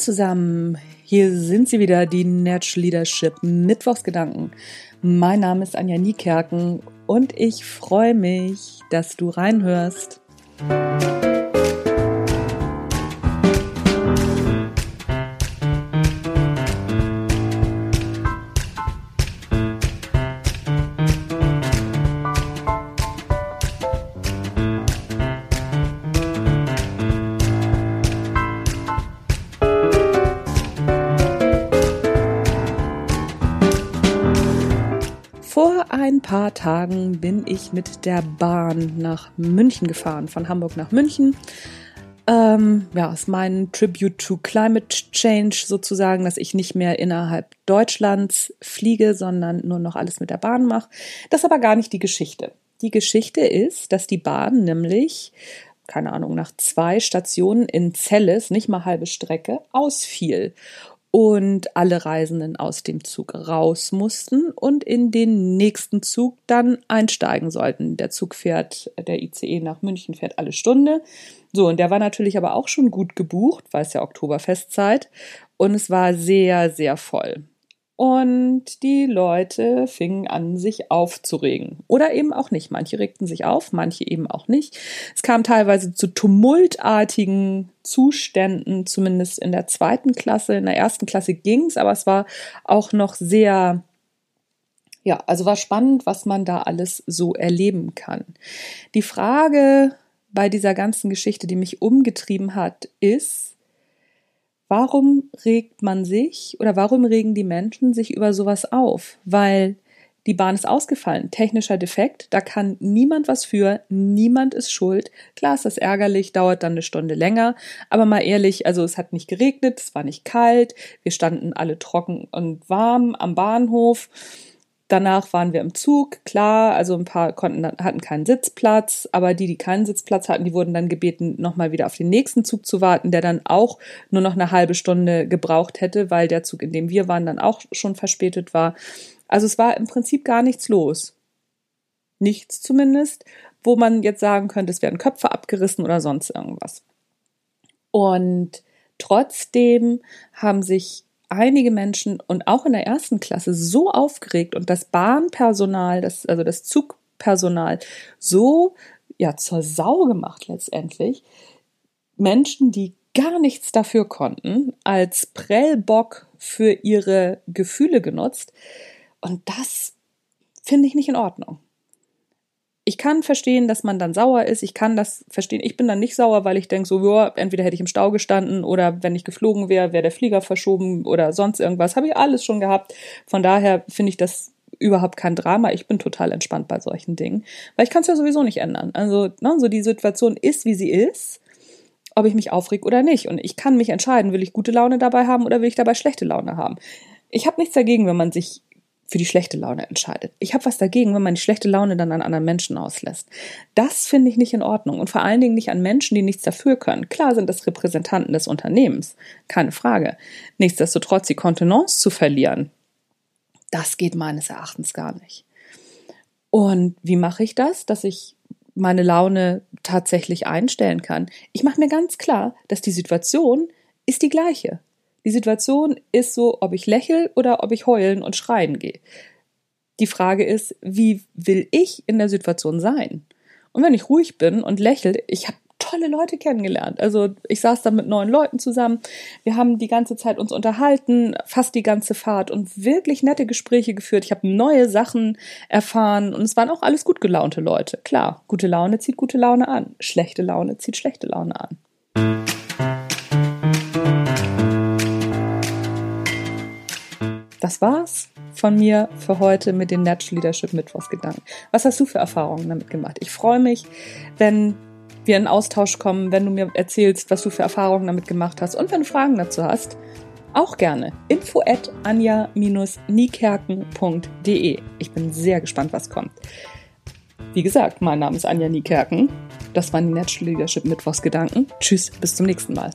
zusammen, hier sind sie wieder, die Natural Leadership Mittwochsgedanken. Mein Name ist Anja Niekerken und ich freue mich, dass du reinhörst. Vor ein paar Tagen bin ich mit der Bahn nach München gefahren, von Hamburg nach München. Ähm, ja, ist mein Tribute to Climate Change sozusagen, dass ich nicht mehr innerhalb Deutschlands fliege, sondern nur noch alles mit der Bahn mache. Das ist aber gar nicht die Geschichte. Die Geschichte ist, dass die Bahn nämlich, keine Ahnung, nach zwei Stationen in Celles, nicht mal halbe Strecke, ausfiel und alle Reisenden aus dem Zug raus mussten und in den nächsten Zug dann einsteigen sollten. Der Zug fährt, der ICE nach München fährt alle Stunde. So, und der war natürlich aber auch schon gut gebucht, weil es ja Oktoberfestzeit und es war sehr, sehr voll. Und die Leute fingen an, sich aufzuregen. Oder eben auch nicht. Manche regten sich auf, manche eben auch nicht. Es kam teilweise zu tumultartigen Zuständen, zumindest in der zweiten Klasse. In der ersten Klasse ging's, aber es war auch noch sehr ja, also war spannend, was man da alles so erleben kann. Die Frage bei dieser ganzen Geschichte, die mich umgetrieben hat, ist, warum regt man sich oder warum regen die Menschen sich über sowas auf? Weil die Bahn ist ausgefallen, technischer Defekt, da kann niemand was für, niemand ist schuld. Klar ist das ärgerlich, dauert dann eine Stunde länger, aber mal ehrlich, also es hat nicht geregnet, es war nicht kalt, wir standen alle trocken und warm am Bahnhof Danach waren wir im Zug, klar, also ein paar konnten, hatten keinen Sitzplatz, aber die, die keinen Sitzplatz hatten, die wurden dann gebeten, nochmal wieder auf den nächsten Zug zu warten, der dann auch nur noch eine halbe Stunde gebraucht hätte, weil der Zug, in dem wir waren, dann auch schon verspätet war. Also es war im Prinzip gar nichts los. Nichts zumindest, wo man jetzt sagen könnte, es werden Köpfe abgerissen oder sonst irgendwas. Und trotzdem haben sich einige Menschen und auch in der ersten Klasse so aufgeregt und das Bahnpersonal, das, also das Zugpersonal so ja zur Sau gemacht letztendlich. Menschen, die gar nichts dafür konnten, als Prellbock für ihre Gefühle genutzt. Und das finde ich nicht in Ordnung ich kann verstehen, dass man dann sauer ist. Ich kann das verstehen. Ich bin dann nicht sauer, weil ich denke, so, ja, entweder hätte ich im Stau gestanden oder wenn ich geflogen wäre, wäre der Flieger verschoben oder sonst irgendwas. Habe ich alles schon gehabt. Von daher finde ich das überhaupt kein Drama. Ich bin total entspannt bei solchen Dingen, weil ich kann es ja sowieso nicht ändern. Also, ne, so die Situation ist, wie sie ist, ob ich mich aufreg oder nicht. Und ich kann mich entscheiden, will ich gute Laune dabei haben oder will ich dabei schlechte Laune haben. Ich habe nichts dagegen, wenn man sich für die schlechte Laune entscheidet. Ich habe was dagegen, wenn man die schlechte Laune dann an anderen Menschen auslässt. Das finde ich nicht in Ordnung und vor allen Dingen nicht an Menschen, die nichts dafür können. Klar sind das Repräsentanten des Unternehmens, keine Frage. Nichtsdestotrotz die Kontenance zu verlieren, das geht meines Erachtens gar nicht. Und wie mache ich das, dass ich meine Laune tatsächlich einstellen kann? Ich mache mir ganz klar, dass die Situation ist die gleiche. Die Situation ist so, ob ich lächel oder ob ich heulen und schreien gehe. Die Frage ist, wie will ich in der Situation sein? Und wenn ich ruhig bin und lächel, ich habe tolle Leute kennengelernt. Also ich saß da mit neun Leuten zusammen. Wir haben die ganze Zeit uns unterhalten, fast die ganze Fahrt und wirklich nette Gespräche geführt. Ich habe neue Sachen erfahren und es waren auch alles gut gelaunte Leute. Klar, gute Laune zieht gute Laune an. Schlechte Laune zieht schlechte Laune an. Das war's von mir für heute mit den Natural Leadership Mittwochsgedanken. Was hast du für Erfahrungen damit gemacht? Ich freue mich, wenn wir in Austausch kommen, wenn du mir erzählst, was du für Erfahrungen damit gemacht hast und wenn du Fragen dazu hast, auch gerne. Info at anja-niekerken.de. Ich bin sehr gespannt, was kommt. Wie gesagt, mein Name ist Anja Niekerken. Das waren die Natural Leadership Mittwochsgedanken. Tschüss, bis zum nächsten Mal.